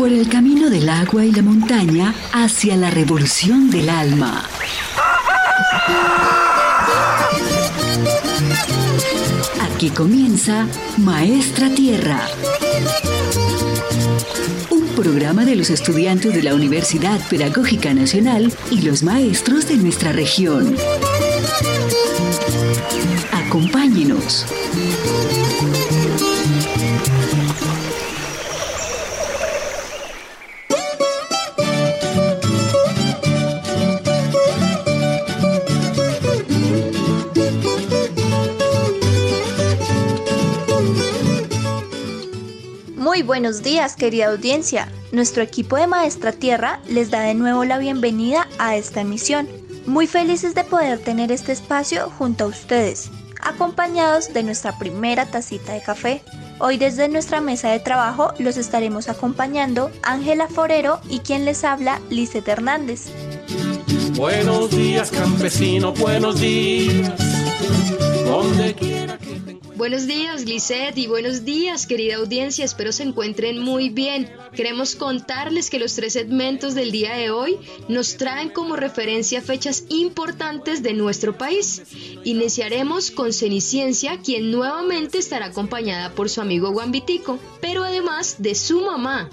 por el camino del agua y la montaña hacia la revolución del alma. Aquí comienza Maestra Tierra. Un programa de los estudiantes de la Universidad Pedagógica Nacional y los maestros de nuestra región. Acompáñenos. Buenos días, querida audiencia. Nuestro equipo de Maestra Tierra les da de nuevo la bienvenida a esta emisión. Muy felices de poder tener este espacio junto a ustedes, acompañados de nuestra primera tacita de café. Hoy desde nuestra mesa de trabajo los estaremos acompañando Ángela Forero y quien les habla, Lizeth Hernández. Buenos días, campesino, buenos días. Donde quiera que Buenos días, Lisette, y buenos días, querida audiencia. Espero se encuentren muy bien. Queremos contarles que los tres segmentos del día de hoy nos traen como referencia fechas importantes de nuestro país. Iniciaremos con Ceniciencia, quien nuevamente estará acompañada por su amigo Guambitico, pero además de su mamá.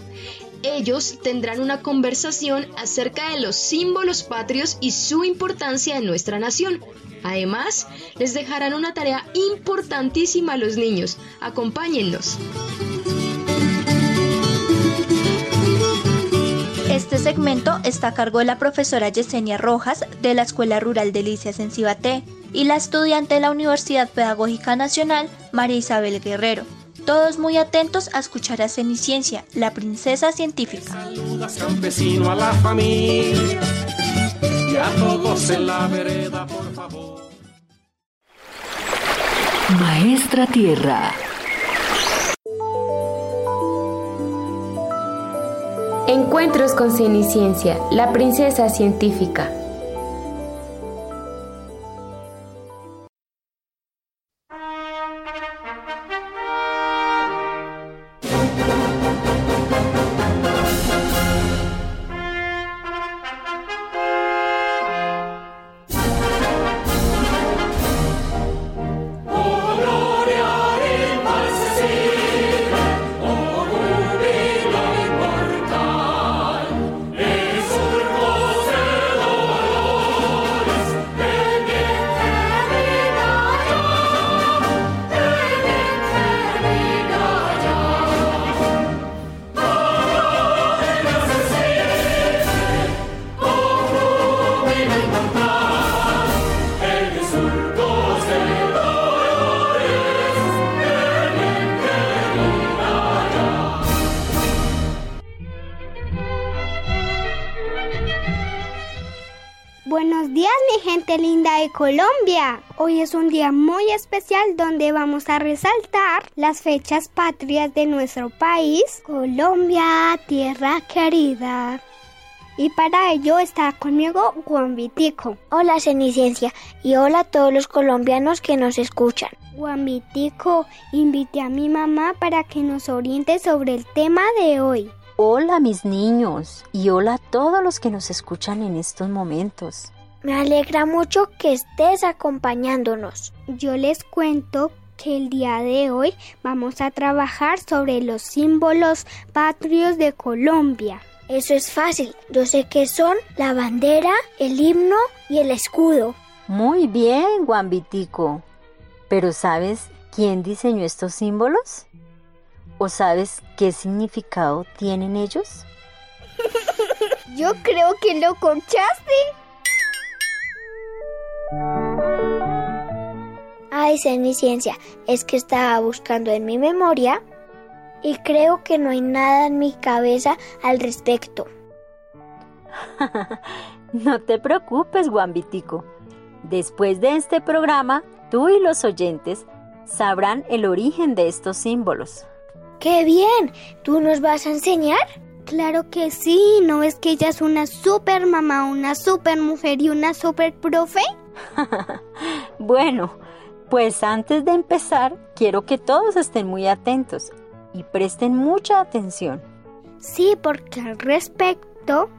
Ellos tendrán una conversación acerca de los símbolos patrios y su importancia en nuestra nación. Además, les dejarán una tarea importantísima a los niños. Acompáñennos. Este segmento está a cargo de la profesora Yesenia Rojas de la Escuela Rural Delicias en Cibaté y la estudiante de la Universidad Pedagógica Nacional María Isabel Guerrero. Todos muy atentos a escuchar a Ceniciencia, la princesa científica. saludas, campesino, a la familia y a todos en la vereda, por favor. Maestra Tierra. Encuentros con Ceniciencia, la princesa científica. Gente linda de Colombia. Hoy es un día muy especial donde vamos a resaltar las fechas patrias de nuestro país, Colombia, tierra querida. Y para ello está conmigo Juan Vitico. Hola Ceniciencia y hola a todos los colombianos que nos escuchan. Juan Vitico, invité a mi mamá para que nos oriente sobre el tema de hoy. Hola mis niños y hola a todos los que nos escuchan en estos momentos. Me alegra mucho que estés acompañándonos. Yo les cuento que el día de hoy vamos a trabajar sobre los símbolos patrios de Colombia. Eso es fácil. Yo sé que son la bandera, el himno y el escudo. Muy bien, Guambitico. Pero ¿sabes quién diseñó estos símbolos? ¿O sabes qué significado tienen ellos? Yo creo que lo corchaste. Ay, Ceniciencia, es que estaba buscando en mi memoria y creo que no hay nada en mi cabeza al respecto. no te preocupes, Guambitico. Después de este programa, tú y los oyentes sabrán el origen de estos símbolos. ¡Qué bien! ¿Tú nos vas a enseñar? Claro que sí, ¿no es que ella es una super mamá, una super mujer y una super profe? bueno, pues antes de empezar, quiero que todos estén muy atentos y presten mucha atención. Sí, porque al respecto,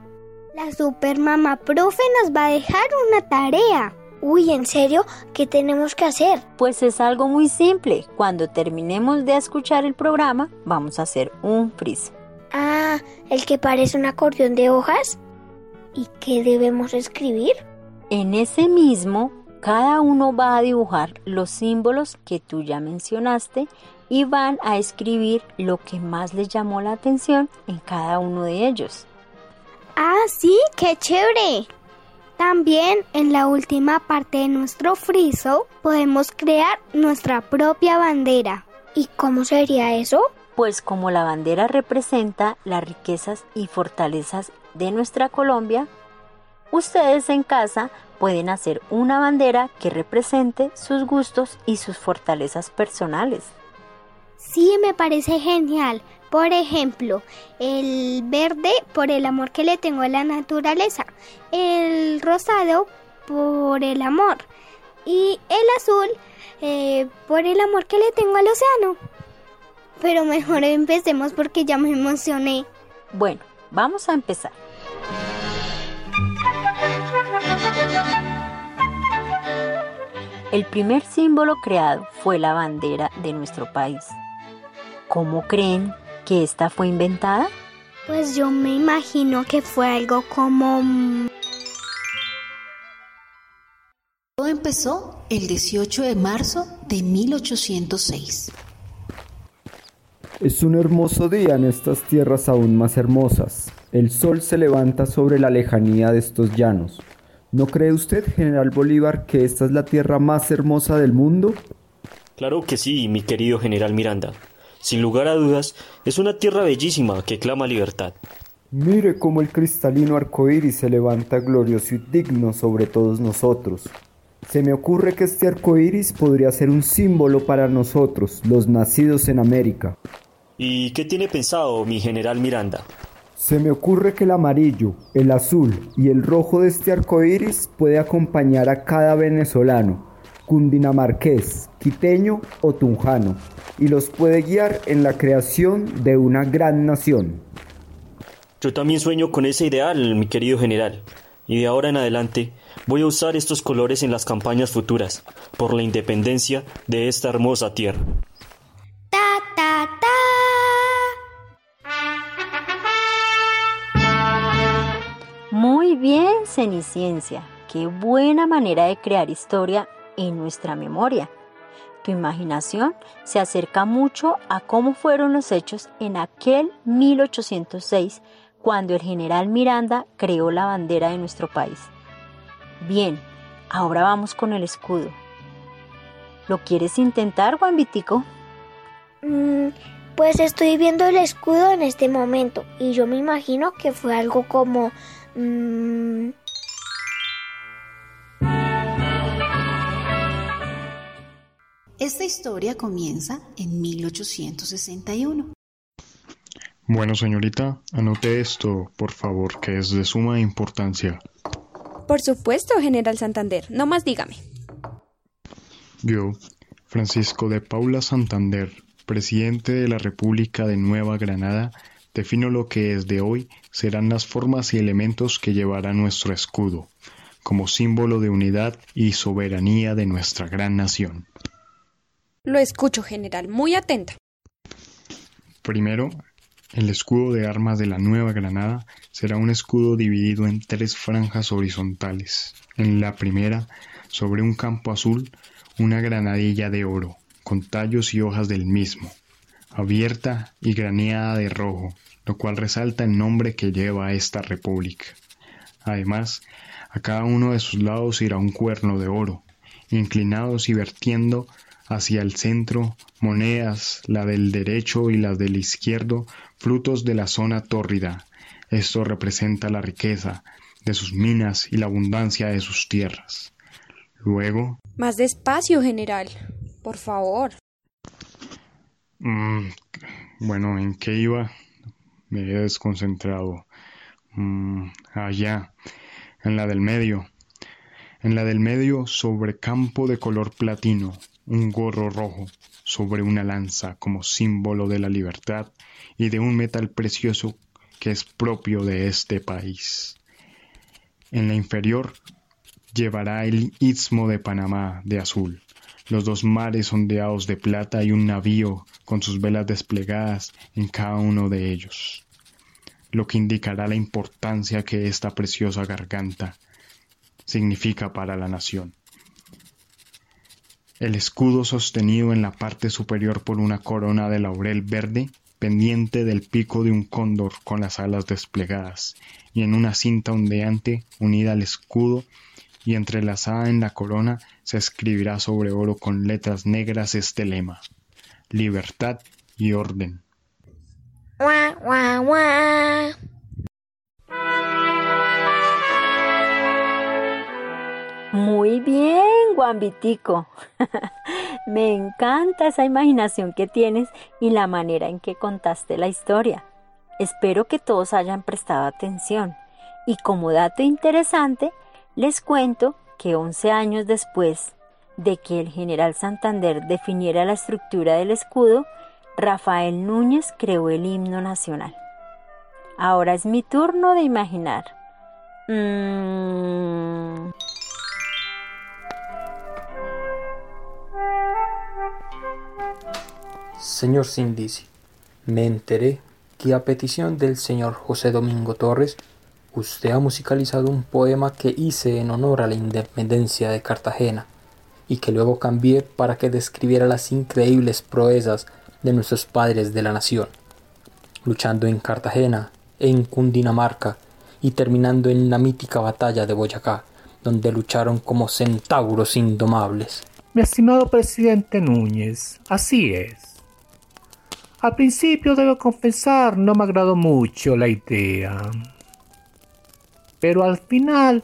la supermama profe nos va a dejar una tarea. Uy, ¿en serio? ¿Qué tenemos que hacer? Pues es algo muy simple. Cuando terminemos de escuchar el programa, vamos a hacer un friso. Ah, el que parece un acordeón de hojas. ¿Y qué debemos escribir? En ese mismo, cada uno va a dibujar los símbolos que tú ya mencionaste y van a escribir lo que más les llamó la atención en cada uno de ellos. Ah, sí, qué chévere. También en la última parte de nuestro friso podemos crear nuestra propia bandera. ¿Y cómo sería eso? Pues como la bandera representa las riquezas y fortalezas de nuestra Colombia, ustedes en casa pueden hacer una bandera que represente sus gustos y sus fortalezas personales. Sí, me parece genial. Por ejemplo, el verde por el amor que le tengo a la naturaleza, el rosado por el amor y el azul eh, por el amor que le tengo al océano. Pero mejor empecemos porque ya me emocioné. Bueno, vamos a empezar. El primer símbolo creado fue la bandera de nuestro país. ¿Cómo creen que esta fue inventada? Pues yo me imagino que fue algo como... Todo empezó el 18 de marzo de 1806. Es un hermoso día en estas tierras aún más hermosas. El sol se levanta sobre la lejanía de estos llanos. ¿No cree usted, general Bolívar, que esta es la tierra más hermosa del mundo? Claro que sí, mi querido general Miranda. Sin lugar a dudas, es una tierra bellísima que clama libertad. Mire cómo el cristalino arco iris se levanta glorioso y digno sobre todos nosotros. Se me ocurre que este arco iris podría ser un símbolo para nosotros, los nacidos en América. ¿Y qué tiene pensado mi general Miranda? Se me ocurre que el amarillo, el azul y el rojo de este arco iris puede acompañar a cada venezolano, cundinamarqués, quiteño o tunjano, y los puede guiar en la creación de una gran nación. Yo también sueño con ese ideal, mi querido general, y de ahora en adelante voy a usar estos colores en las campañas futuras, por la independencia de esta hermosa tierra. Ceniciencia. Qué buena manera de crear historia en nuestra memoria. Tu imaginación se acerca mucho a cómo fueron los hechos en aquel 1806 cuando el general Miranda creó la bandera de nuestro país. Bien, ahora vamos con el escudo. ¿Lo quieres intentar, Juan Vitico? Mm, pues estoy viendo el escudo en este momento y yo me imagino que fue algo como... mm, Esta historia comienza en 1861. Bueno, señorita, anote esto, por favor, que es de suma importancia. Por supuesto, General Santander. No más dígame. Yo, Francisco de Paula Santander, presidente de la República de Nueva Granada, defino lo que desde hoy serán las formas y elementos que llevará nuestro escudo, como símbolo de unidad y soberanía de nuestra gran nación. Lo escucho, General. Muy atenta. Primero, el escudo de armas de la Nueva Granada será un escudo dividido en tres franjas horizontales. En la primera, sobre un campo azul, una granadilla de oro, con tallos y hojas del mismo, abierta y graneada de rojo, lo cual resalta el nombre que lleva esta república. Además, a cada uno de sus lados irá un cuerno de oro, inclinados y vertiendo hacia el centro monedas, la del derecho y las del izquierdo, frutos de la zona tórrida. Esto representa la riqueza de sus minas y la abundancia de sus tierras. Luego, Más despacio, General. Por favor. mm, bueno, ¿en qué iba? Me he desconcentrado. Mm, allá, en la del medio. En la del medio, sobre campo de color platino, un gorro rojo, sobre una lanza como símbolo de la libertad y de un metal precioso que es propio de este país. En la inferior llevará el istmo de Panamá de azul, los dos mares ondeados de plata y un navío con sus velas desplegadas en cada uno de ellos, lo que indicará la importancia que esta preciosa garganta significa para la nación. El escudo sostenido en la parte superior por una corona de laurel verde pendiente del pico de un cóndor con las alas desplegadas, y en una cinta ondeante unida al escudo y entrelazada en la corona se escribirá sobre oro con letras negras este lema: Libertad y orden. Muy bien, Guambitico. Me encanta esa imaginación que tienes y la manera en que contaste la historia. Espero que todos hayan prestado atención. Y como dato interesante, les cuento que 11 años después de que el general Santander definiera la estructura del escudo, Rafael Núñez creó el himno nacional. Ahora es mi turno de imaginar. Mm. Señor Sindici, me enteré que a petición del señor José Domingo Torres, usted ha musicalizado un poema que hice en honor a la independencia de Cartagena y que luego cambié para que describiera las increíbles proezas de nuestros padres de la nación, luchando en Cartagena, en Cundinamarca y terminando en la mítica batalla de Boyacá, donde lucharon como centauros indomables. Mi estimado presidente Núñez, así es. Al principio debo confesar no me agradó mucho la idea. Pero al final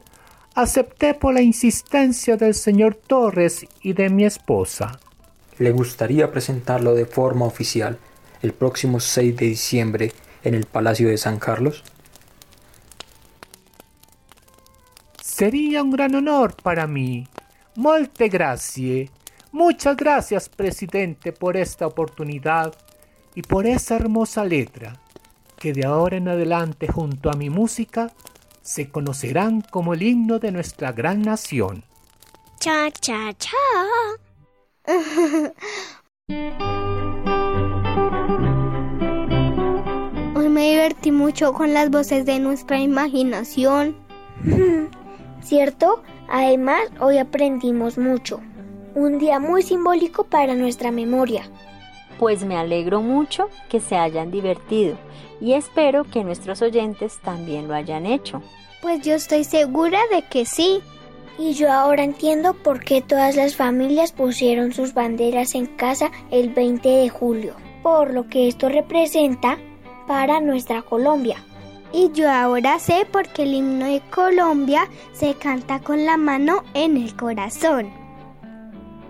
acepté por la insistencia del señor Torres y de mi esposa. ¿Le gustaría presentarlo de forma oficial el próximo 6 de diciembre en el Palacio de San Carlos? Sería un gran honor para mí. Molte grazie. Muchas gracias, presidente, por esta oportunidad y por esa hermosa letra, que de ahora en adelante junto a mi música se conocerán como el himno de nuestra gran nación. Cha, cha, cha. Hoy me divertí mucho con las voces de nuestra imaginación. ¿Cierto? Además, hoy aprendimos mucho. Un día muy simbólico para nuestra memoria pues me alegro mucho que se hayan divertido y espero que nuestros oyentes también lo hayan hecho. Pues yo estoy segura de que sí. Y yo ahora entiendo por qué todas las familias pusieron sus banderas en casa el 20 de julio, por lo que esto representa para nuestra Colombia. Y yo ahora sé por qué el himno de Colombia se canta con la mano en el corazón,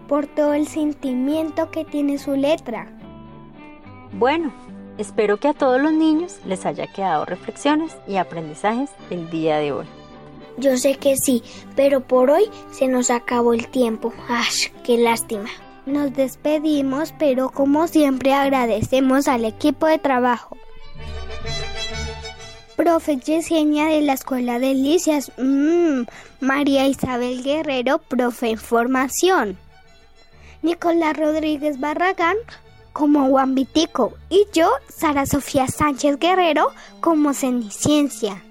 por todo el sentimiento que tiene su letra. Bueno, espero que a todos los niños les haya quedado reflexiones y aprendizajes el día de hoy. Yo sé que sí, pero por hoy se nos acabó el tiempo. ¡Ash! ¡Qué lástima! Nos despedimos, pero como siempre agradecemos al equipo de trabajo. Profe Yesenia de la Escuela de Delicias, mmm, María Isabel Guerrero, profe en formación. Nicolás Rodríguez Barragán, como Guambitico y yo, Sara Sofía Sánchez Guerrero, como Ceniciencia.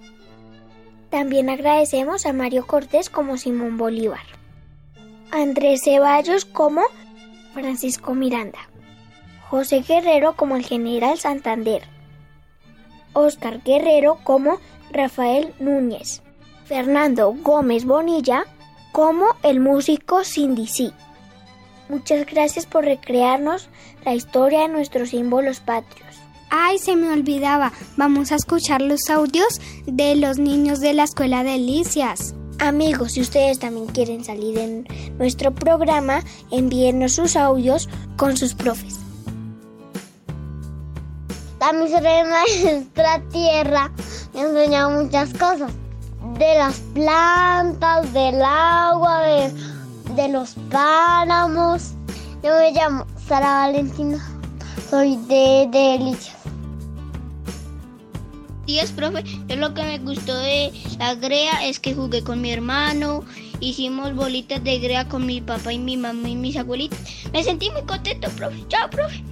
También agradecemos a Mario Cortés como Simón Bolívar, Andrés Ceballos como Francisco Miranda, José Guerrero como el General Santander, Oscar Guerrero como Rafael Núñez, Fernando Gómez Bonilla como el músico Cindy Muchas gracias por recrearnos la historia de nuestros símbolos patrios. Ay, se me olvidaba. Vamos a escuchar los audios de los niños de la Escuela de Delicias. Amigos, si ustedes también quieren salir en nuestro programa, envíennos sus audios con sus profes. La miseria nuestra tierra me ha enseñado muchas cosas. De las plantas, del agua, de de los páramos. Yo me llamo Sara Valentina, soy de, Delicias. 10, profe. Yo lo que me gustó de la GREA es que jugué con mi hermano, hicimos bolitas de GREA con mi papá y mi mamá y mis abuelitos. Me sentí muy contento, profe. Chao, profe.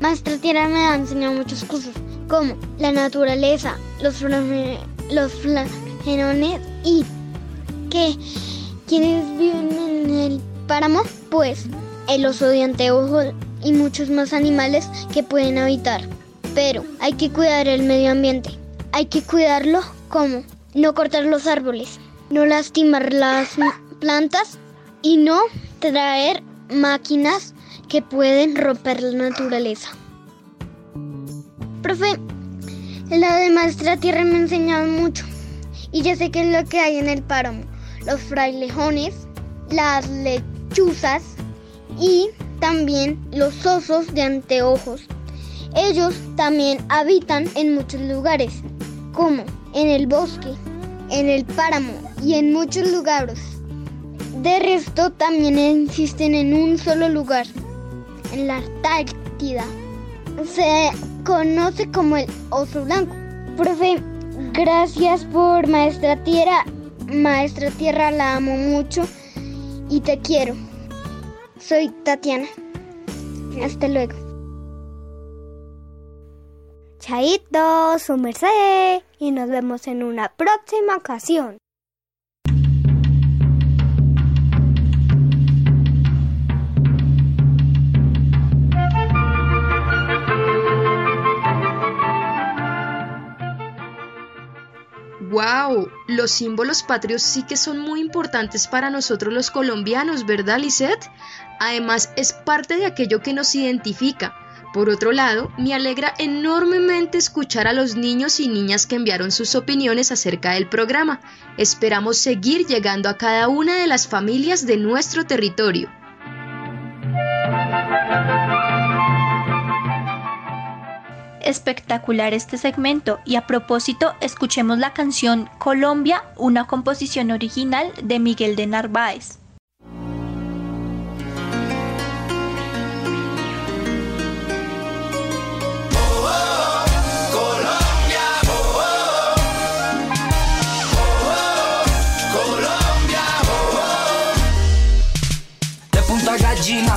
Maestra Tierra me ha enseñado muchas cosas, como la naturaleza, los, los flagelones y que quienes viven en el páramo, pues el oso de anteojos y muchos más animales que pueden habitar. Pero hay que cuidar el medio ambiente. Hay que cuidarlo como no cortar los árboles, no lastimar las plantas y no traer máquinas que pueden romper la naturaleza. Profe, la de maestra tierra me ha enseñado mucho y ya sé qué es lo que hay en el páramo. Los frailejones, las lechuzas y también los osos de anteojos. Ellos también habitan en muchos lugares, como en el bosque, en el páramo y en muchos lugares. De resto también existen en un solo lugar, en la Antártida. Se conoce como el oso blanco. Profe, gracias por Maestra Tierra. Maestra Tierra la amo mucho y te quiero. Soy Tatiana. Hasta luego. Chaito, su merced. Y nos vemos en una próxima ocasión. ¡Wow! Los símbolos patrios sí que son muy importantes para nosotros los colombianos, ¿verdad, Lisette? Además, es parte de aquello que nos identifica. Por otro lado, me alegra enormemente escuchar a los niños y niñas que enviaron sus opiniones acerca del programa. Esperamos seguir llegando a cada una de las familias de nuestro territorio. Espectacular este segmento y a propósito escuchemos la canción Colombia, una composición original de Miguel de Narváez.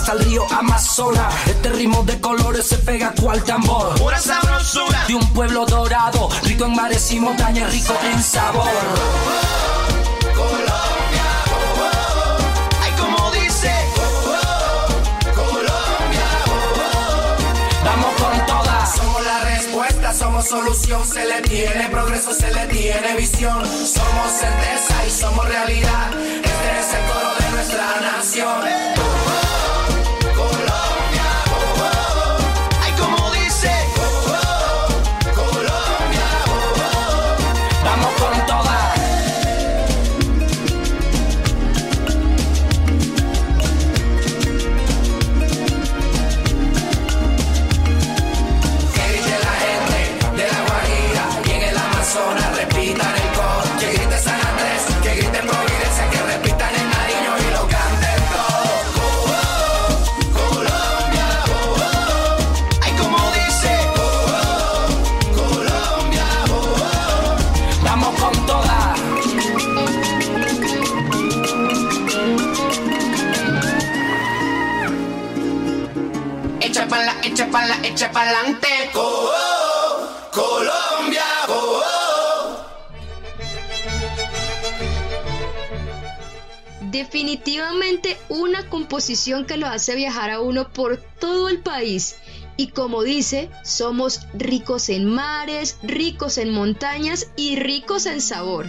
Al río Amazonas. Este ritmo de colores se pega cual tambor. Pura sabrosura de un pueblo dorado, rico en mares y montañas, rico en sabor. Colombia, ay como dice, Colombia, vamos con todas. Somos la respuesta, somos solución, se le tiene progreso, se le tiene visión. Somos certeza y somos realidad. Este es el coro de nuestra nación. Echa pa'lante. Oh, oh, Colombia, oh, Definitivamente una composición que lo hace viajar a uno por todo el país. Y como dice, somos ricos en mares, ricos en montañas y ricos en sabor.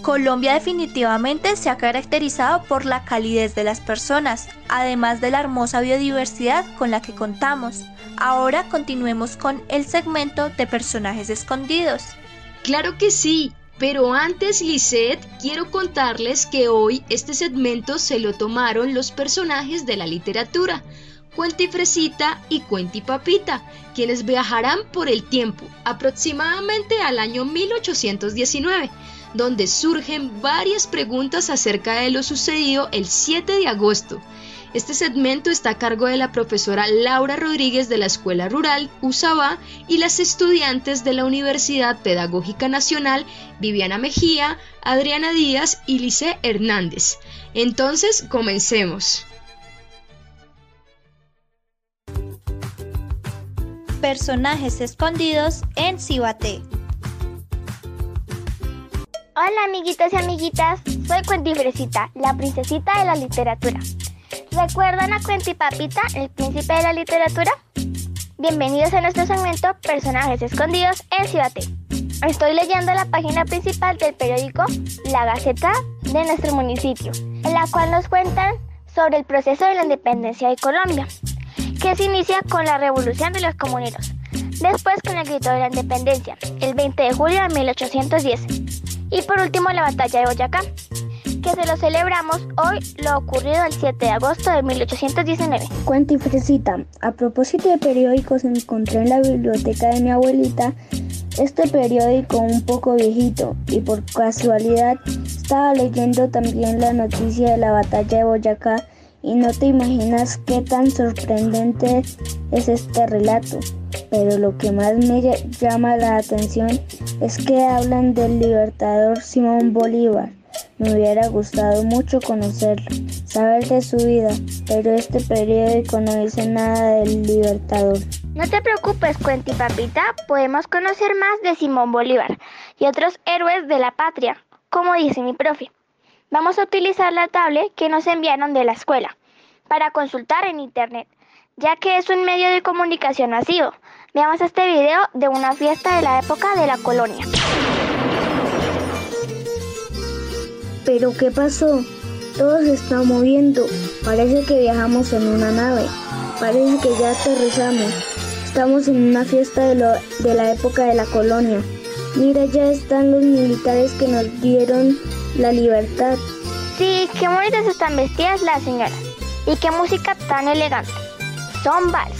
Colombia definitivamente se ha caracterizado por la calidez de las personas, además de la hermosa biodiversidad con la que contamos. Ahora continuemos con el segmento de personajes escondidos. Claro que sí, pero antes, Lisette, quiero contarles que hoy este segmento se lo tomaron los personajes de la literatura, Cuentifresita y Cuentipapita, quienes viajarán por el tiempo, aproximadamente al año 1819 donde surgen varias preguntas acerca de lo sucedido el 7 de agosto. Este segmento está a cargo de la profesora Laura Rodríguez de la Escuela Rural Usaba y las estudiantes de la Universidad Pedagógica Nacional Viviana Mejía, Adriana Díaz y Lice Hernández. Entonces, comencemos. Personajes escondidos en Cibate. Hola amiguitos y amiguitas, soy Cuentifresita, la princesita de la literatura. ¿Recuerdan a Cuentipapita, el príncipe de la literatura? Bienvenidos a nuestro segmento Personajes escondidos en Cibate. Estoy leyendo la página principal del periódico La Gaceta de nuestro municipio, en la cual nos cuentan sobre el proceso de la independencia de Colombia, que se inicia con la revolución de los comuneros, después con el grito de la independencia, el 20 de julio de 1810 y por último, la batalla de Boyacá, que se lo celebramos hoy, lo ocurrido el 7 de agosto de 1819. Cuenta y fresita. A propósito de periódicos, encontré en la biblioteca de mi abuelita este periódico un poco viejito y por casualidad estaba leyendo también la noticia de la batalla de Boyacá y no te imaginas qué tan sorprendente es este relato. Pero lo que más me llama la atención es que hablan del libertador Simón Bolívar. Me hubiera gustado mucho conocerlo, saber de su vida, pero este periódico no dice nada del libertador. No te preocupes, Cuenti Papita, podemos conocer más de Simón Bolívar y otros héroes de la patria, como dice mi profe. Vamos a utilizar la tablet que nos enviaron de la escuela para consultar en internet, ya que es un medio de comunicación masivo. Veamos este video de una fiesta de la época de la colonia. ¿Pero qué pasó? Todo se está moviendo. Parece que viajamos en una nave. Parece que ya aterrizamos. Estamos en una fiesta de, de la época de la colonia. Mira, ya están los militares que nos dieron la libertad. Sí, qué bonitas están vestidas las señoras. Y qué música tan elegante. Son vals.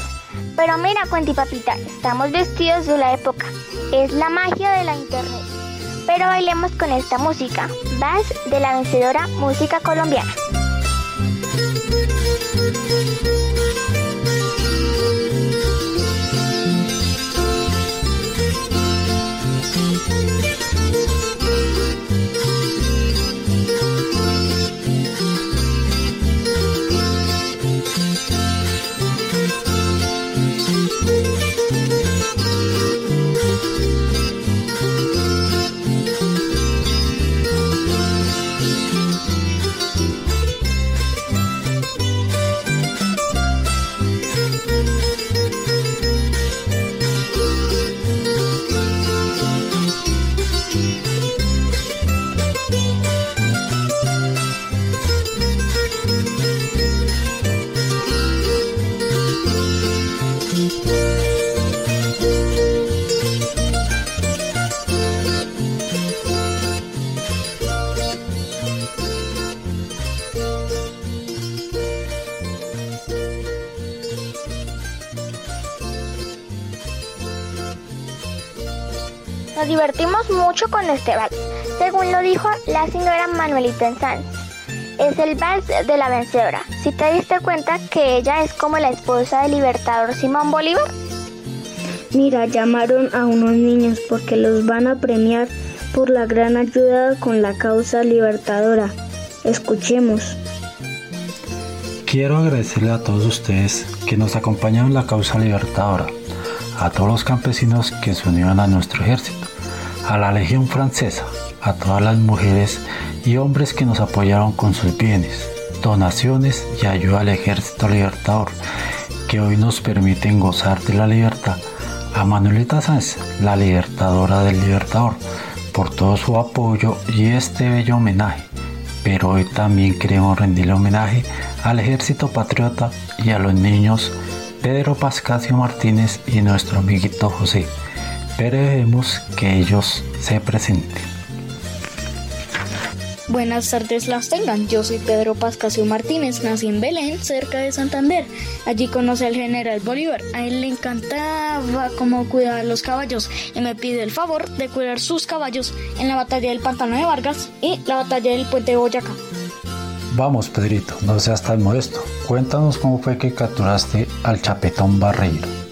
Pero mira, Papita, estamos vestidos de la época. Es la magia de la internet. Pero bailemos con esta música. Vals de la vencedora música colombiana. Con este vals, según lo dijo la señora Manuelita Sanz. Es el vals de la vencedora. Si te diste cuenta que ella es como la esposa del libertador Simón Bolívar. Mira, llamaron a unos niños porque los van a premiar por la gran ayuda con la causa libertadora. Escuchemos. Quiero agradecerle a todos ustedes que nos acompañaron en la causa libertadora, a todos los campesinos que se unieron a nuestro ejército a la Legión Francesa, a todas las mujeres y hombres que nos apoyaron con sus bienes, donaciones y ayuda al Ejército Libertador, que hoy nos permiten gozar de la libertad, a Manuelita Sáenz, la libertadora del Libertador, por todo su apoyo y este bello homenaje. Pero hoy también queremos rendirle homenaje al Ejército Patriota y a los niños Pedro Pascasio Martínez y nuestro amiguito José. Esperemos que ellos se presenten. Buenas tardes las tengan. Yo soy Pedro Pascasio Martínez, nací en Belén, cerca de Santander. Allí conocí al general Bolívar. A él le encantaba cómo cuidar los caballos y me pide el favor de cuidar sus caballos en la batalla del Pantano de Vargas y la batalla del Puente de Boyacá. Vamos, Pedrito, no seas tan modesto. Cuéntanos cómo fue que capturaste al chapetón Barreiro.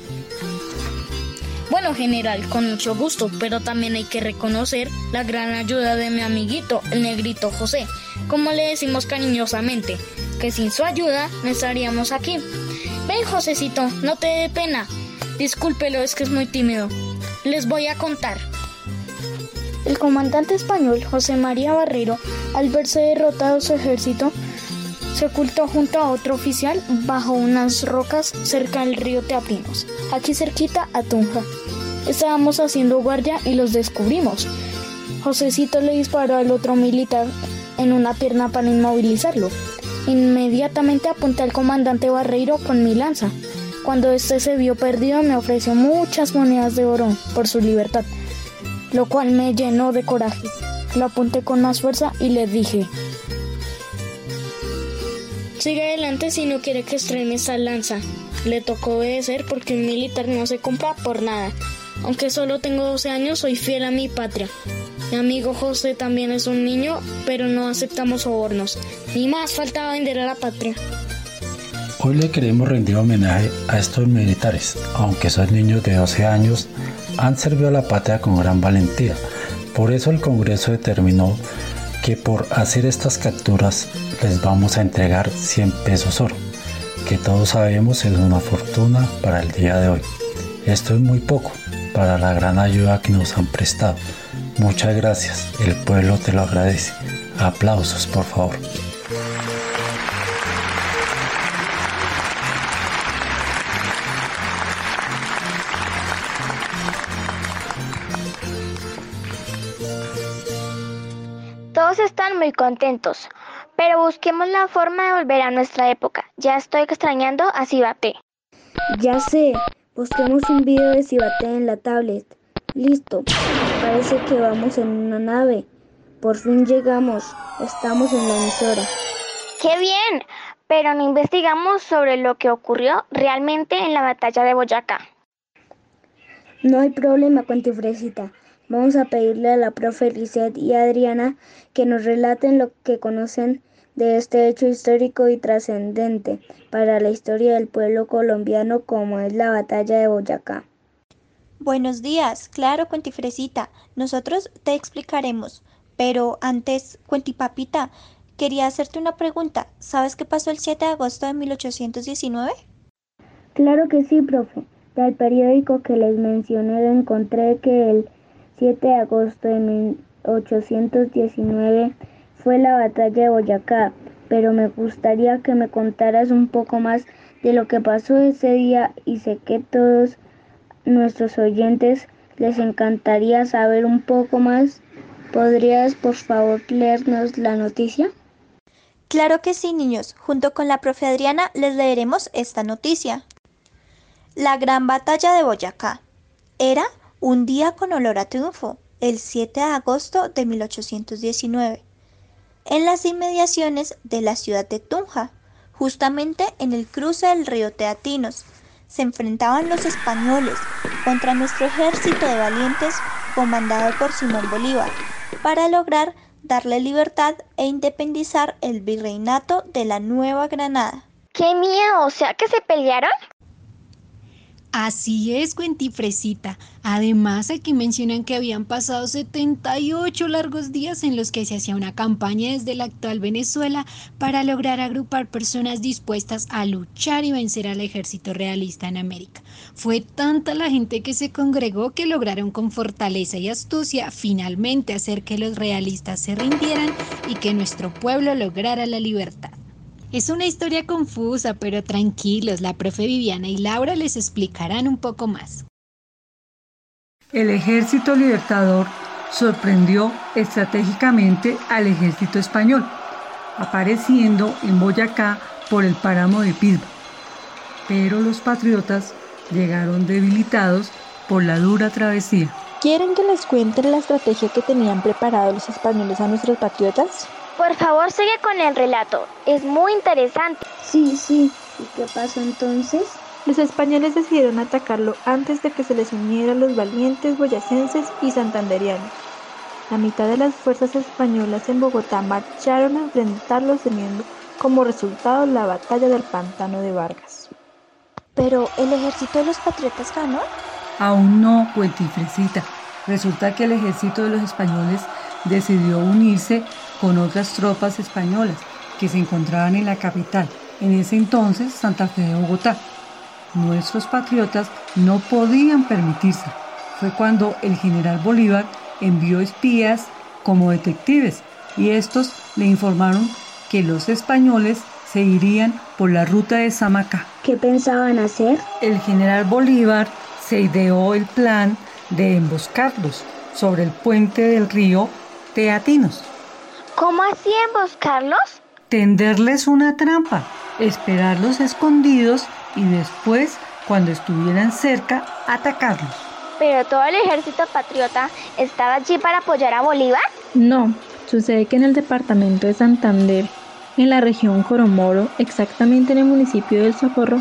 General, con mucho gusto, pero también hay que reconocer la gran ayuda de mi amiguito, el negrito José, como le decimos cariñosamente, que sin su ayuda no estaríamos aquí. Ven, Josecito, no te dé pena. Discúlpelo, es que es muy tímido. Les voy a contar. El comandante español José María Barrero, al verse derrotado su ejército, se ocultó junto a otro oficial bajo unas rocas cerca del río Teapinos, aquí cerquita a Tunja. Estábamos haciendo guardia y los descubrimos. Josecito le disparó al otro militar en una pierna para inmovilizarlo. Inmediatamente apunté al comandante Barreiro con mi lanza. Cuando éste se vio perdido me ofreció muchas monedas de oro por su libertad, lo cual me llenó de coraje. Lo apunté con más fuerza y le dije, Sigue adelante si no quiere que estrene esa lanza. Le tocó obedecer porque un militar no se compra por nada. Aunque solo tengo 12 años, soy fiel a mi patria. Mi amigo José también es un niño, pero no aceptamos sobornos. Ni más falta vender a la patria. Hoy le queremos rendir homenaje a estos militares, aunque son niños de 12 años, han servido a la patria con gran valentía. Por eso el Congreso determinó que por hacer estas capturas les vamos a entregar 100 pesos oro, que todos sabemos es una fortuna para el día de hoy. Esto es muy poco para la gran ayuda que nos han prestado. Muchas gracias, el pueblo te lo agradece. Aplausos, por favor. Todos están muy contentos, pero busquemos la forma de volver a nuestra época. Ya estoy extrañando a Cibaté. Ya sé, busquemos un video de Cibaté en la tablet. Listo, parece que vamos en una nave. Por fin llegamos, estamos en la emisora. ¡Qué bien! Pero no investigamos sobre lo que ocurrió realmente en la batalla de Boyacá. No hay problema, Cuantifresita. Vamos a pedirle a la profe Lisette y a Adriana que nos relaten lo que conocen de este hecho histórico y trascendente para la historia del pueblo colombiano como es la batalla de Boyacá. Buenos días, claro, Cuentifresita. Nosotros te explicaremos. Pero antes, Cuentipapita, quería hacerte una pregunta. ¿Sabes qué pasó el 7 de agosto de 1819? Claro que sí, profe. Del periódico que les mencioné encontré que el 7 de agosto de 1819 fue la batalla de Boyacá, pero me gustaría que me contaras un poco más de lo que pasó ese día y sé que todos nuestros oyentes les encantaría saber un poco más. ¿Podrías por favor leernos la noticia? Claro que sí, niños. Junto con la profe Adriana les leeremos esta noticia. La gran batalla de Boyacá. Era un día con olor a triunfo, el 7 de agosto de 1819, en las inmediaciones de la ciudad de Tunja, justamente en el cruce del río Teatinos, se enfrentaban los españoles contra nuestro ejército de valientes comandado por Simón Bolívar, para lograr darle libertad e independizar el virreinato de la Nueva Granada. ¡Qué miedo! O sea que se pelearon. Así es, Cuentifresita. Además, aquí mencionan que habían pasado 78 largos días en los que se hacía una campaña desde la actual Venezuela para lograr agrupar personas dispuestas a luchar y vencer al ejército realista en América. Fue tanta la gente que se congregó que lograron con fortaleza y astucia finalmente hacer que los realistas se rindieran y que nuestro pueblo lograra la libertad. Es una historia confusa, pero tranquilos, la profe Viviana y Laura les explicarán un poco más. El ejército libertador sorprendió estratégicamente al ejército español, apareciendo en Boyacá por el páramo de Pisba. Pero los patriotas llegaron debilitados por la dura travesía. ¿Quieren que les cuente la estrategia que tenían preparado los españoles a nuestros patriotas? Por favor, sigue con el relato. Es muy interesante. Sí, sí. ¿Y qué pasó entonces? Los españoles decidieron atacarlo antes de que se les unieran los valientes boyacenses y santanderianos. La mitad de las fuerzas españolas en Bogotá marcharon a enfrentarlos teniendo como resultado la batalla del pantano de Vargas. ¿Pero el ejército de los patriotas ganó? Aún no, Cuentifrecita. Resulta que el ejército de los españoles decidió unirse con otras tropas españolas que se encontraban en la capital, en ese entonces Santa Fe de Bogotá. Nuestros patriotas no podían permitirse. Fue cuando el general Bolívar envió espías como detectives y estos le informaron que los españoles se irían por la ruta de Samacá. ¿Qué pensaban hacer? El general Bolívar se ideó el plan de emboscarlos sobre el puente del río Teatinos. ¿Cómo así emboscarlos? Tenderles una trampa, esperarlos escondidos y después, cuando estuvieran cerca, atacarlos. ¿Pero todo el ejército patriota estaba allí para apoyar a Bolívar? No, sucede que en el departamento de Santander, en la región Coromoro, exactamente en el municipio del Socorro,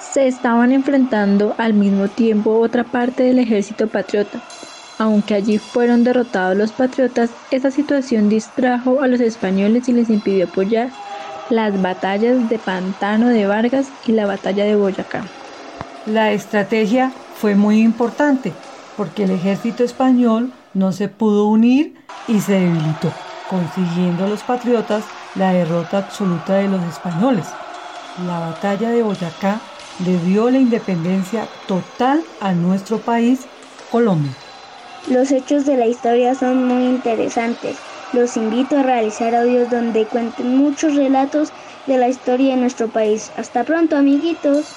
se estaban enfrentando al mismo tiempo otra parte del ejército patriota. Aunque allí fueron derrotados los patriotas, esa situación distrajo a los españoles y les impidió apoyar las batallas de Pantano de Vargas y la batalla de Boyacá. La estrategia fue muy importante porque el ejército español no se pudo unir y se debilitó, consiguiendo los patriotas la derrota absoluta de los españoles. La batalla de Boyacá le dio la independencia total a nuestro país, Colombia. Los hechos de la historia son muy interesantes. Los invito a realizar audios donde cuenten muchos relatos de la historia de nuestro país. Hasta pronto, amiguitos.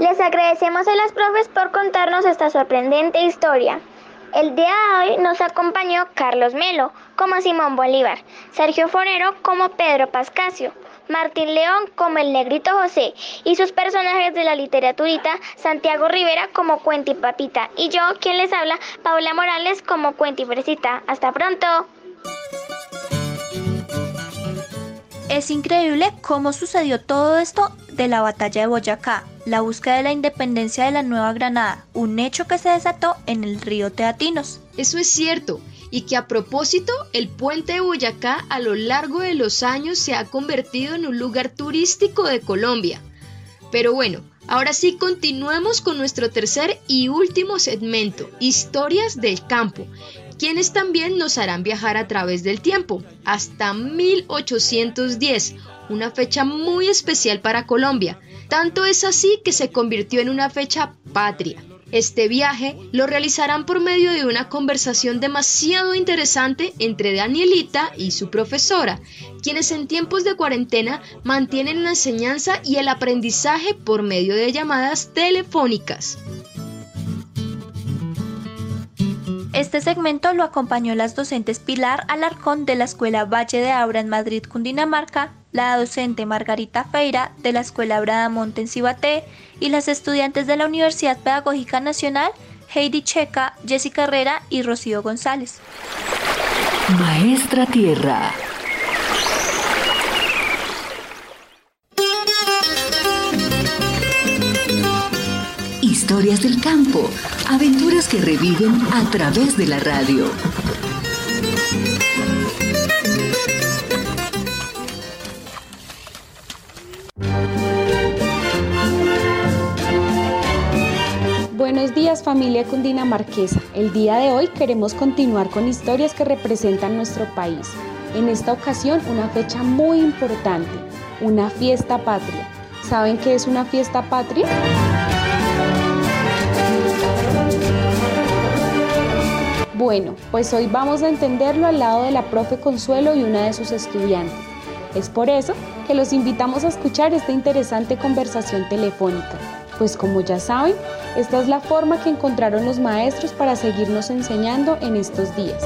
Les agradecemos a las profes por contarnos esta sorprendente historia. El día de hoy nos acompañó Carlos Melo como Simón Bolívar, Sergio Forero como Pedro Pascasio, Martín León como el negrito José y sus personajes de la literaturita Santiago Rivera como Cuenti Papita y yo, quien les habla, Paula Morales como Cuenti Fresita. Hasta pronto. Es increíble cómo sucedió todo esto de la batalla de Boyacá, la búsqueda de la independencia de la Nueva Granada, un hecho que se desató en el río Teatinos. Eso es cierto, y que a propósito, el puente de Boyacá a lo largo de los años se ha convertido en un lugar turístico de Colombia. Pero bueno, ahora sí continuemos con nuestro tercer y último segmento, historias del campo, quienes también nos harán viajar a través del tiempo, hasta 1810, una fecha muy especial para Colombia. Tanto es así que se convirtió en una fecha patria. Este viaje lo realizarán por medio de una conversación demasiado interesante entre Danielita y su profesora, quienes en tiempos de cuarentena mantienen la enseñanza y el aprendizaje por medio de llamadas telefónicas. Este segmento lo acompañó las docentes Pilar Alarcón de la Escuela Valle de Abra en Madrid, Cundinamarca, la docente Margarita Feira de la Escuela Bradamonte en Cibaté y las estudiantes de la Universidad Pedagógica Nacional Heidi Checa, Jessica Herrera y Rocío González. Maestra Tierra. Historias del campo, aventuras que reviven a través de la radio. Buenos días familia cundinamarquesa. El día de hoy queremos continuar con historias que representan nuestro país. En esta ocasión una fecha muy importante, una fiesta patria. ¿Saben qué es una fiesta patria? Bueno, pues hoy vamos a entenderlo al lado de la profe Consuelo y una de sus estudiantes. Es por eso que los invitamos a escuchar esta interesante conversación telefónica, pues como ya saben, esta es la forma que encontraron los maestros para seguirnos enseñando en estos días.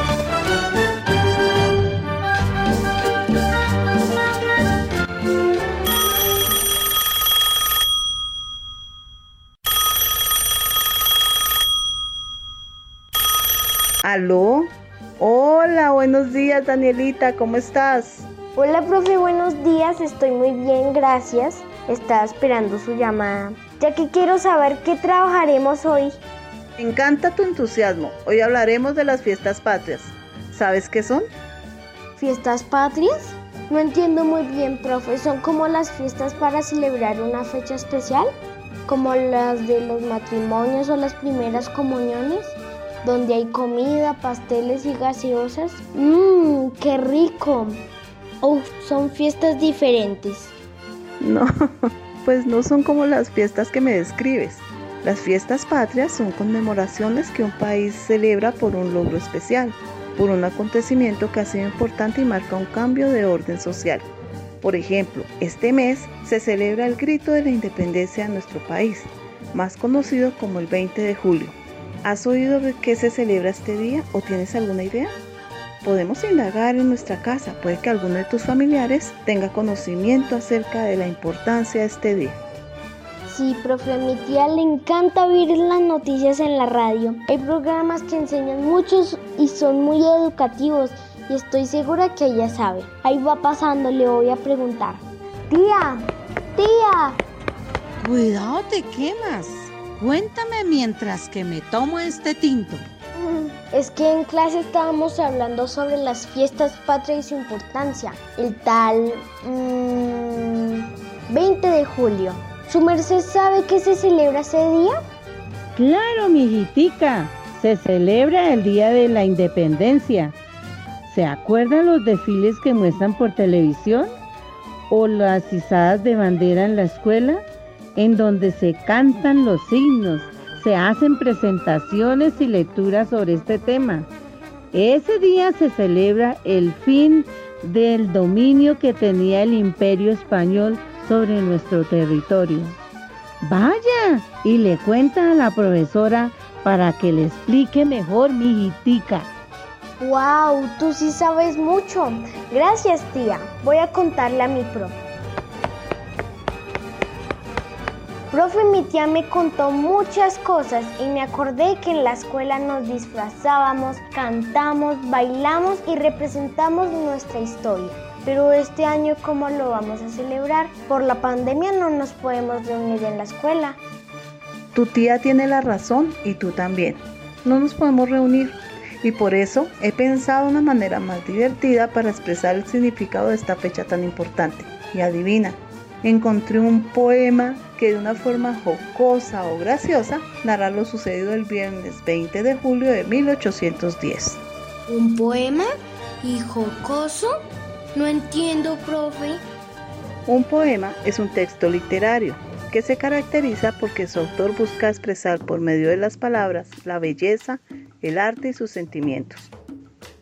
¿Aló? Hola, buenos días Danielita, ¿cómo estás? Hola profe, buenos días, estoy muy bien, gracias. Estaba esperando su llamada, ya que quiero saber qué trabajaremos hoy. Me encanta tu entusiasmo. Hoy hablaremos de las fiestas patrias. ¿Sabes qué son? ¿Fiestas patrias? No entiendo muy bien, profe. ¿Son como las fiestas para celebrar una fecha especial? ¿Como las de los matrimonios o las primeras comuniones? Donde hay comida, pasteles y gaseosas. ¡Mmm! ¡Qué rico! Oh, son fiestas diferentes. No, pues no son como las fiestas que me describes. Las fiestas patrias son conmemoraciones que un país celebra por un logro especial, por un acontecimiento que ha sido importante y marca un cambio de orden social. Por ejemplo, este mes se celebra el grito de la independencia de nuestro país, más conocido como el 20 de julio. ¿Has oído de qué se celebra este día o tienes alguna idea? Podemos indagar en nuestra casa, puede que alguno de tus familiares tenga conocimiento acerca de la importancia de este día. Sí, profe, a mi tía le encanta oír las noticias en la radio. Hay programas que enseñan muchos y son muy educativos y estoy segura que ella sabe. Ahí va pasando, le voy a preguntar. Tía, tía. Cuidado, te quemas. Cuéntame mientras que me tomo este tinto. Es que en clase estábamos hablando sobre las fiestas patrias y su importancia. El tal 20 mm, de julio. ¿Su merced sabe qué se celebra ese día? Claro, mijitica. Se celebra el Día de la Independencia. ¿Se acuerdan los desfiles que muestran por televisión? ¿O las izadas de bandera en la escuela? En donde se cantan los signos, se hacen presentaciones y lecturas sobre este tema. Ese día se celebra el fin del dominio que tenía el imperio español sobre nuestro territorio. Vaya y le cuenta a la profesora para que le explique mejor, mi hijitica. ¡Wow! Tú sí sabes mucho. Gracias, tía. Voy a contarle a mi profe. Profe, mi tía me contó muchas cosas y me acordé que en la escuela nos disfrazábamos, cantamos, bailamos y representamos nuestra historia. Pero este año, ¿cómo lo vamos a celebrar? Por la pandemia no nos podemos reunir en la escuela. Tu tía tiene la razón y tú también. No nos podemos reunir y por eso he pensado una manera más divertida para expresar el significado de esta fecha tan importante. Y adivina, encontré un poema que de una forma jocosa o graciosa narra lo sucedido el viernes 20 de julio de 1810. ¿Un poema? ¿Y jocoso? No entiendo, profe. Un poema es un texto literario que se caracteriza porque su autor busca expresar por medio de las palabras la belleza, el arte y sus sentimientos.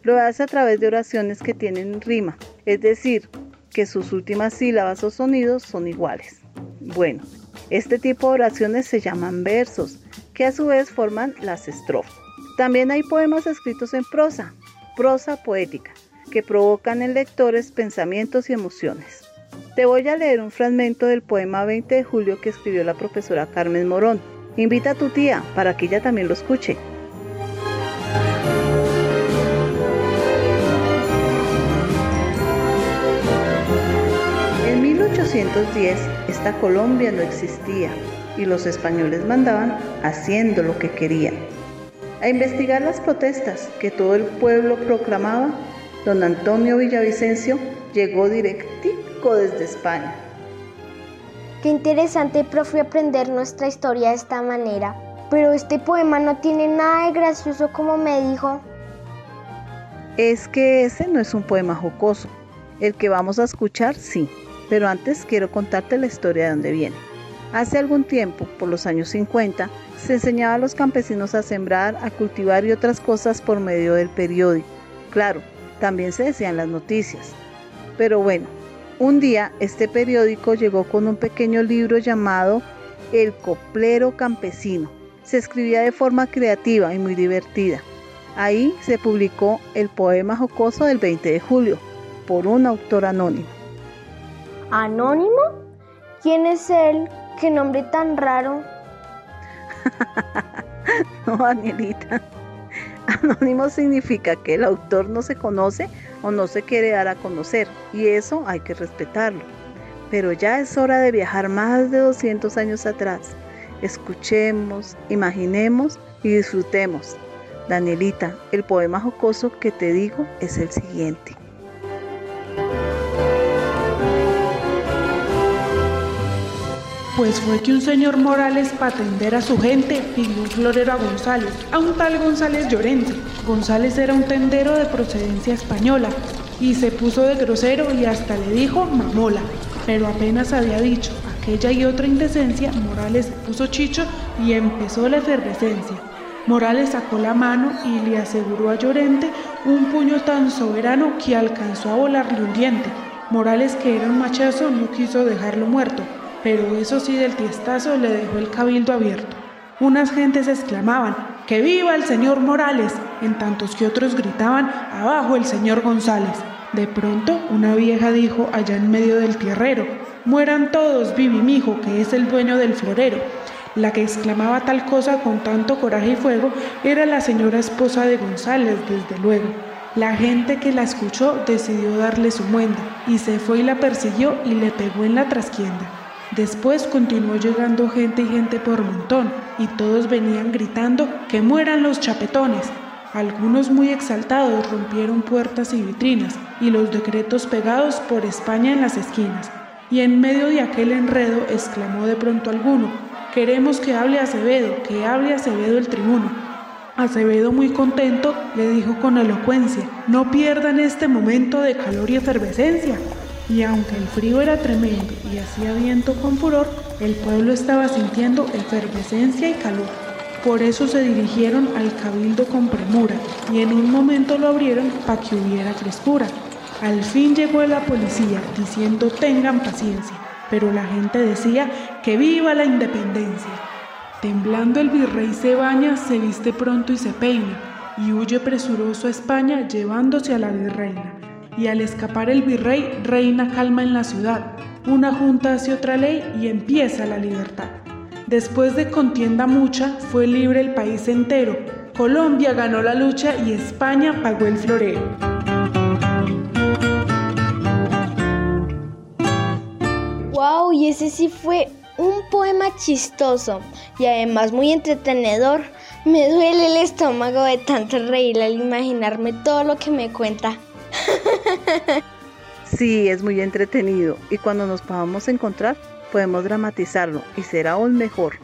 Lo hace a través de oraciones que tienen rima, es decir, que sus últimas sílabas o sonidos son iguales. Bueno, este tipo de oraciones se llaman versos, que a su vez forman las estrofas. También hay poemas escritos en prosa, prosa poética, que provocan en lectores pensamientos y emociones. Te voy a leer un fragmento del poema 20 de julio que escribió la profesora Carmen Morón. Invita a tu tía para que ella también lo escuche. 1810 esta Colombia no existía y los españoles mandaban haciendo lo que querían. A investigar las protestas que todo el pueblo proclamaba Don Antonio Villavicencio llegó directico desde España. Qué interesante, profe, aprender nuestra historia de esta manera. Pero este poema no tiene nada de gracioso como me dijo. Es que ese no es un poema jocoso. El que vamos a escuchar, sí. Pero antes quiero contarte la historia de dónde viene. Hace algún tiempo, por los años 50, se enseñaba a los campesinos a sembrar, a cultivar y otras cosas por medio del periódico. Claro, también se decían las noticias. Pero bueno, un día este periódico llegó con un pequeño libro llamado El Coplero Campesino. Se escribía de forma creativa y muy divertida. Ahí se publicó el poema jocoso del 20 de julio por un autor anónimo. ¿Anónimo? ¿Quién es él? ¿Qué nombre tan raro? no, Danielita. Anónimo significa que el autor no se conoce o no se quiere dar a conocer y eso hay que respetarlo. Pero ya es hora de viajar más de 200 años atrás Escuchemos, imaginemos y disfrutemos. Danielita, el poema jocoso que te digo es el siguiente. Pues fue que un señor Morales, para atender a su gente, pidió un florero a González, a un tal González Llorente. González era un tendero de procedencia española y se puso de grosero y hasta le dijo mamola. Pero apenas había dicho aquella y otra indecencia, Morales se puso chicho y empezó la efervescencia. Morales sacó la mano y le aseguró a Llorente un puño tan soberano que alcanzó a volarle un diente. Morales, que era un machazo, no quiso dejarlo muerto pero eso sí del tiestazo le dejó el cabildo abierto. Unas gentes exclamaban, ¡Que viva el señor Morales! En tantos que otros gritaban, ¡Abajo el señor González! De pronto una vieja dijo allá en medio del tierrero, Mueran todos, Vivi mijo, que es el dueño del florero. La que exclamaba tal cosa con tanto coraje y fuego era la señora esposa de González, desde luego. La gente que la escuchó decidió darle su muenda, y se fue y la persiguió y le pegó en la trasquienda. Después continuó llegando gente y gente por montón, y todos venían gritando que mueran los chapetones. Algunos muy exaltados rompieron puertas y vitrinas, y los decretos pegados por España en las esquinas. Y en medio de aquel enredo exclamó de pronto alguno, queremos que hable Acevedo, que hable Acevedo el tribuno. Acevedo muy contento le dijo con elocuencia, no pierdan este momento de calor y efervescencia, y aunque el frío era tremendo y hacía viento con furor, el pueblo estaba sintiendo efervescencia y calor. Por eso se dirigieron al cabildo con premura y en un momento lo abrieron para que hubiera frescura. Al fin llegó la policía diciendo tengan paciencia, pero la gente decía que viva la independencia. Temblando el virrey se baña, se viste pronto y se peina, y huye presuroso a España llevándose a la virreina y al escapar el virrey reina calma en la ciudad. Una junta hace otra ley y empieza la libertad. Después de contienda mucha, fue libre el país entero. Colombia ganó la lucha y España pagó el florero. ¡Wow! Y ese sí fue un poema chistoso y además muy entretenedor. Me duele el estómago de tanto reír al imaginarme todo lo que me cuenta. Sí, es muy entretenido y cuando nos podamos encontrar podemos dramatizarlo y será aún mejor.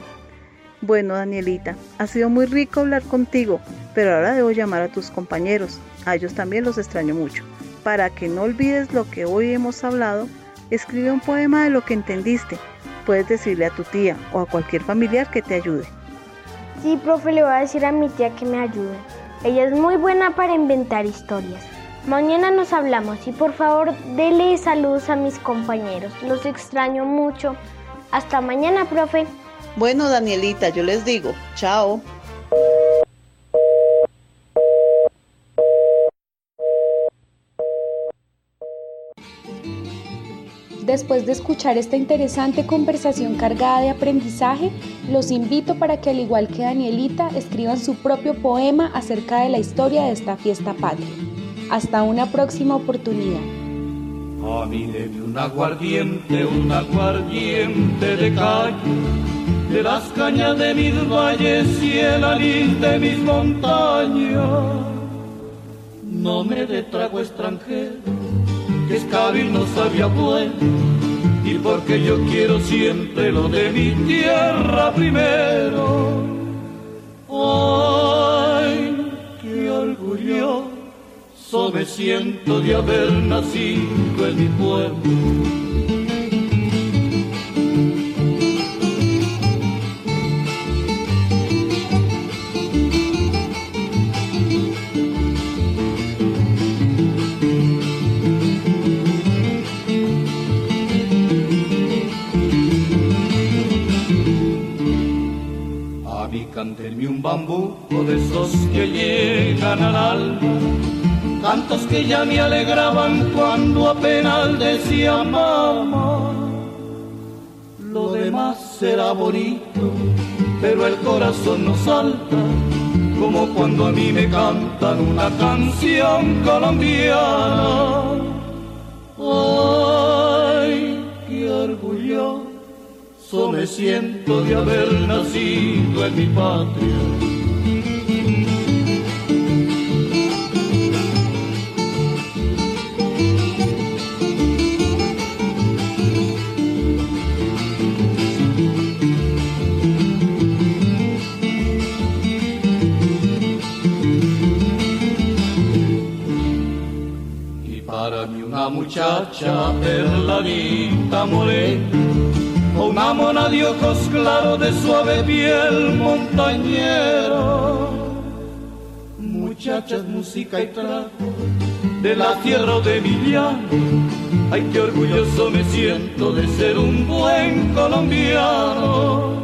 Bueno, Danielita, ha sido muy rico hablar contigo, pero ahora debo llamar a tus compañeros. A ellos también los extraño mucho. Para que no olvides lo que hoy hemos hablado, escribe un poema de lo que entendiste. Puedes decirle a tu tía o a cualquier familiar que te ayude. Sí, profe, le voy a decir a mi tía que me ayude. Ella es muy buena para inventar historias. Mañana nos hablamos y por favor dele saludos a mis compañeros. Los extraño mucho. Hasta mañana, profe. Bueno, Danielita, yo les digo, chao. Después de escuchar esta interesante conversación cargada de aprendizaje, los invito para que al igual que Danielita escriban su propio poema acerca de la historia de esta fiesta patria. Hasta una próxima oportunidad. A mí debe un aguardiente, un aguardiente de calle, de las cañas de mis valles y el alís de mis montañas. No me de trago extranjero, que es y no sabía bueno, y porque yo quiero siempre lo de mi tierra primero. Ay, qué orgullo me siento de haber nacido en mi pueblo. Cantenme un bambuco de esos que llegan al alma cantos que ya me alegraban cuando apenas decía mamá. Lo demás será bonito, pero el corazón no salta, como cuando a mí me cantan una canción colombiana. Ay, qué orgullo so me siento de haber nacido en mi patria. Muchacha perladita morena, una mona de ojos claros de suave piel montañera. Muchachas, música y trago de la tierra de Emiliano. Ay, qué orgulloso me siento de ser un buen colombiano.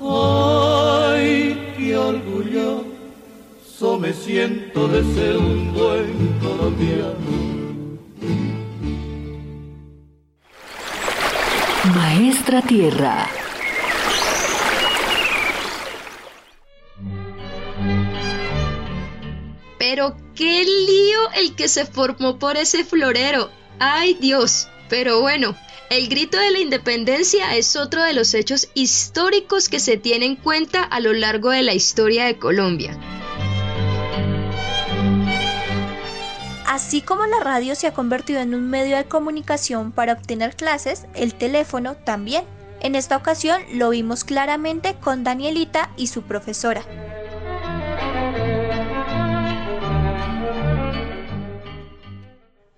Ay, qué orgulloso me siento de ser un buen colombiano. Tierra. Pero qué lío el que se formó por ese florero. ¡Ay Dios! Pero bueno, el grito de la independencia es otro de los hechos históricos que se tiene en cuenta a lo largo de la historia de Colombia. Así como la radio se ha convertido en un medio de comunicación para obtener clases, el teléfono también. En esta ocasión lo vimos claramente con Danielita y su profesora.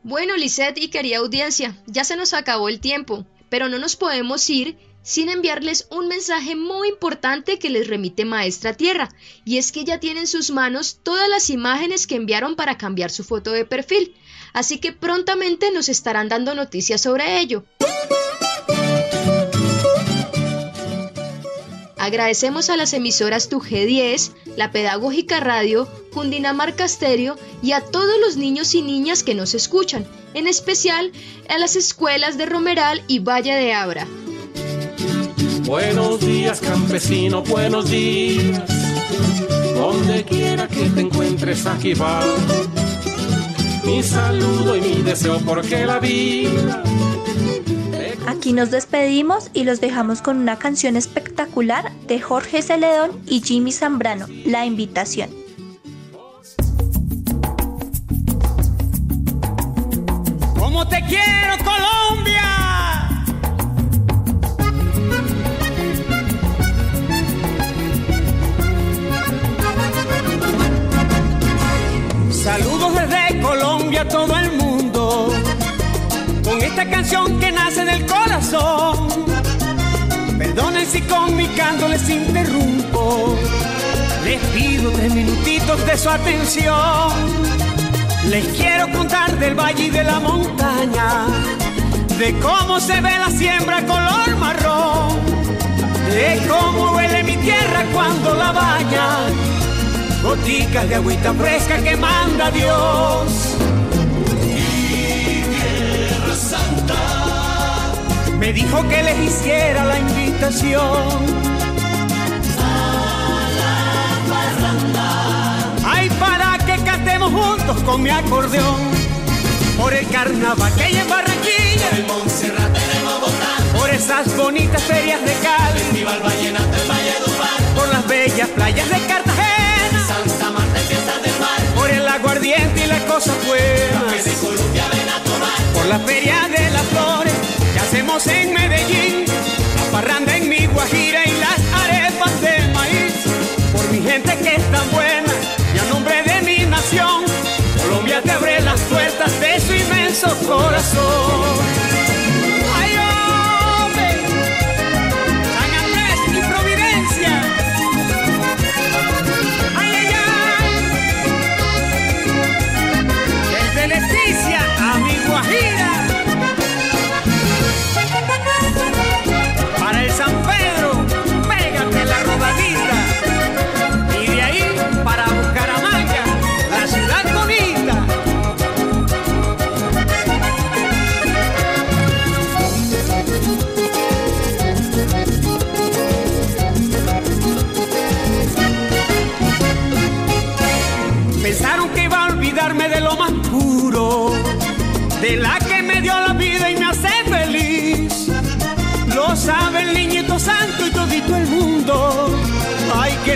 Bueno, Lisette y querida audiencia, ya se nos acabó el tiempo, pero no nos podemos ir sin enviarles un mensaje muy importante que les remite Maestra Tierra, y es que ya tienen en sus manos todas las imágenes que enviaron para cambiar su foto de perfil, así que prontamente nos estarán dando noticias sobre ello. Agradecemos a las emisoras Tu G10, la Pedagógica Radio, Cundinamarca Stereo y a todos los niños y niñas que nos escuchan, en especial a las escuelas de Romeral y Valle de Abra. Buenos días, campesino, buenos días. Donde quiera que te encuentres, aquí va. Mi saludo y mi deseo porque la vida. Aquí nos despedimos y los dejamos con una canción espectacular de Jorge Celedón y Jimmy Zambrano, La Invitación. ¿Cómo te quiero, Colombia? Saludos desde Colombia a todo el mundo, con esta canción que nace del corazón. Perdonen si con mi canto les interrumpo, les pido tres minutitos de su atención. Les quiero contar del valle y de la montaña, de cómo se ve la siembra color marrón, de cómo huele mi tierra cuando la baña goticas de agüita fresca que manda Dios. Y Tierra Santa me dijo que les hiciera la invitación. A la parranda. Ay, para que cantemos juntos con mi acordeón. Por el carnaval que hay en Barranquilla. Por el Montserrat en Bogotá. Por esas bonitas ferias de Cali. Festival Vallenato en Valledupar. Por las bellas playas de Cartagena aguardiente y la cosa buenas. de Colombia ven a tomar. Por la feria de las flores que hacemos en Medellín. La parranda en mi Guajira y las arepas de maíz. Por mi gente que es tan buena y a nombre de mi nación. Colombia te abre las puertas de su inmenso corazón.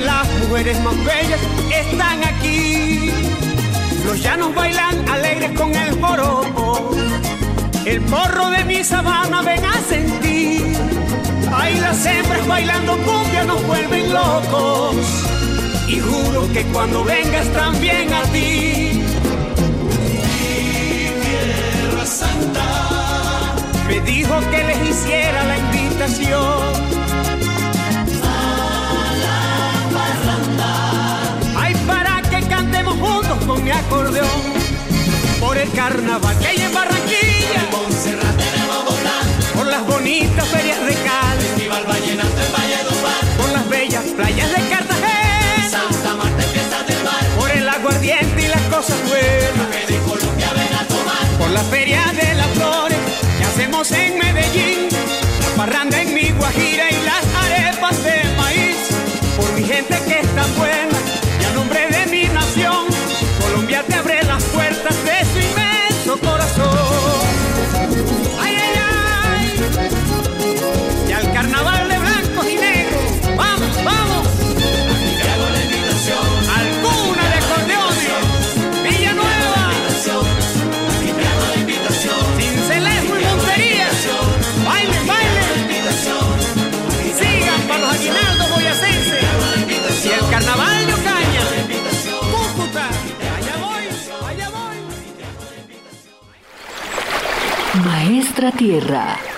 Las mujeres más bellas están aquí. Los llanos bailan alegres con el joropo. El porro de mi sabana ven a sentir. Ay, las hembras bailando cumbia nos vuelven locos. Y juro que cuando vengas también a ti. Mi tierra santa me dijo que les hiciera la invitación. Mi acordeón. Por el carnaval que hay en Barranquilla. En Montserrat, en Bogotá. Por las bonitas ferias de Cali. Festival Vallenato en Valledupar. Por las bellas playas de Cartagena. Santa Marta, fiestas del mar. Por el aguardiente y las cosas buenas. De Colombia ven a tomar. Por la feria de las flores que hacemos en Medellín. Maestra Tierra.